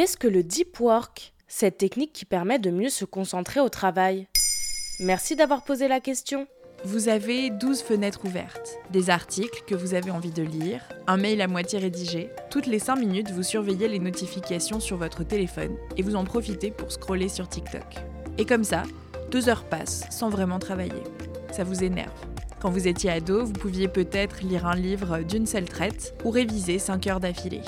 Qu'est-ce que le deep work? Cette technique qui permet de mieux se concentrer au travail. Merci d'avoir posé la question. Vous avez 12 fenêtres ouvertes, des articles que vous avez envie de lire, un mail à moitié rédigé. Toutes les 5 minutes, vous surveillez les notifications sur votre téléphone et vous en profitez pour scroller sur TikTok. Et comme ça, deux heures passent sans vraiment travailler. Ça vous énerve. Quand vous étiez ado, vous pouviez peut-être lire un livre d'une seule traite ou réviser 5 heures d'affilée.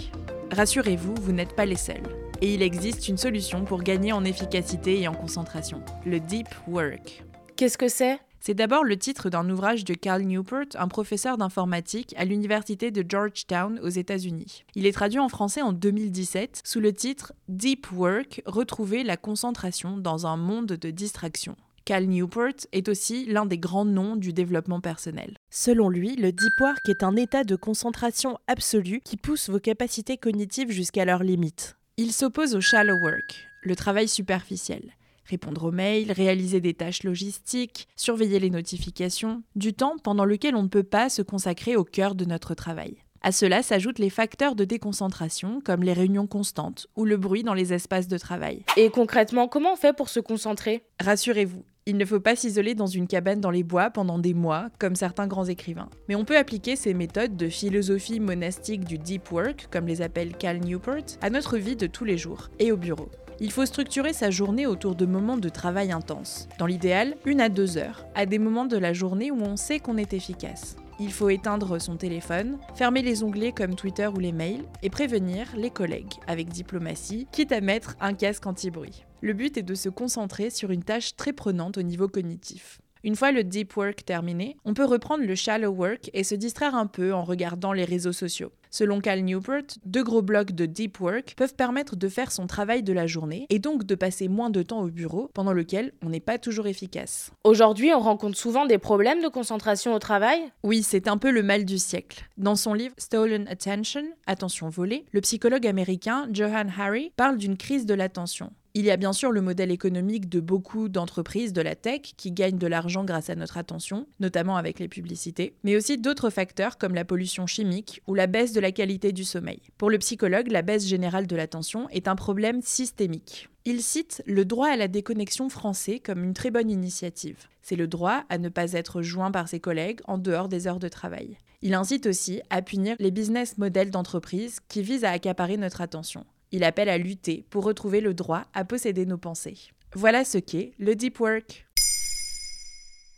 Rassurez-vous, vous, n'êtes pas les seuls. Et il existe une solution pour gagner en efficacité et en concentration, le deep work. Qu'est-ce que c'est? C'est d'abord le titre d'un ouvrage de Cal Newport, un professeur d'informatique à l'université de Georgetown aux États-Unis. Il est traduit en français en 2017 sous le titre Deep Work, retrouver la concentration dans un monde de distraction. Cal Newport est aussi l'un des grands noms du développement personnel. Selon lui, le deep work est un état de concentration absolue qui pousse vos capacités cognitives jusqu'à leurs limites. Il s'oppose au shallow work, le travail superficiel répondre aux mails, réaliser des tâches logistiques, surveiller les notifications, du temps pendant lequel on ne peut pas se consacrer au cœur de notre travail. À cela s'ajoutent les facteurs de déconcentration comme les réunions constantes ou le bruit dans les espaces de travail. Et concrètement, comment on fait pour se concentrer? Rassurez-vous, il ne faut pas s'isoler dans une cabane dans les bois pendant des mois, comme certains grands écrivains. Mais on peut appliquer ces méthodes de philosophie monastique du deep work, comme les appelle Cal Newport, à notre vie de tous les jours et au bureau. Il faut structurer sa journée autour de moments de travail intense. Dans l'idéal, une à deux heures, à des moments de la journée où on sait qu'on est efficace. Il faut éteindre son téléphone, fermer les onglets comme Twitter ou les mails et prévenir les collègues avec diplomatie, quitte à mettre un casque anti-bruit. Le but est de se concentrer sur une tâche très prenante au niveau cognitif. Une fois le deep work terminé, on peut reprendre le shallow work et se distraire un peu en regardant les réseaux sociaux. Selon Cal Newport, deux gros blocs de deep work peuvent permettre de faire son travail de la journée et donc de passer moins de temps au bureau pendant lequel on n'est pas toujours efficace. Aujourd'hui, on rencontre souvent des problèmes de concentration au travail? Oui, c'est un peu le mal du siècle. Dans son livre Stolen Attention, Attention volée, le psychologue américain Johan Harry parle d'une crise de l'attention. Il y a bien sûr le modèle économique de beaucoup d'entreprises de la tech qui gagnent de l'argent grâce à notre attention, notamment avec les publicités, mais aussi d'autres facteurs comme la pollution chimique ou la baisse de la qualité du sommeil. Pour le psychologue, la baisse générale de l'attention est un problème systémique. Il cite le droit à la déconnexion français comme une très bonne initiative. C'est le droit à ne pas être joint par ses collègues en dehors des heures de travail. Il incite aussi à punir les business models d'entreprise qui visent à accaparer notre attention. Il appelle à lutter pour retrouver le droit à posséder nos pensées. Voilà ce qu'est le deep work.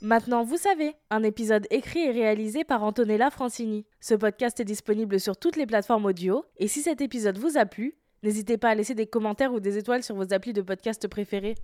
Maintenant, vous savez, un épisode écrit et réalisé par Antonella Francini. Ce podcast est disponible sur toutes les plateformes audio, et si cet épisode vous a plu, n'hésitez pas à laisser des commentaires ou des étoiles sur vos applis de podcast préférés.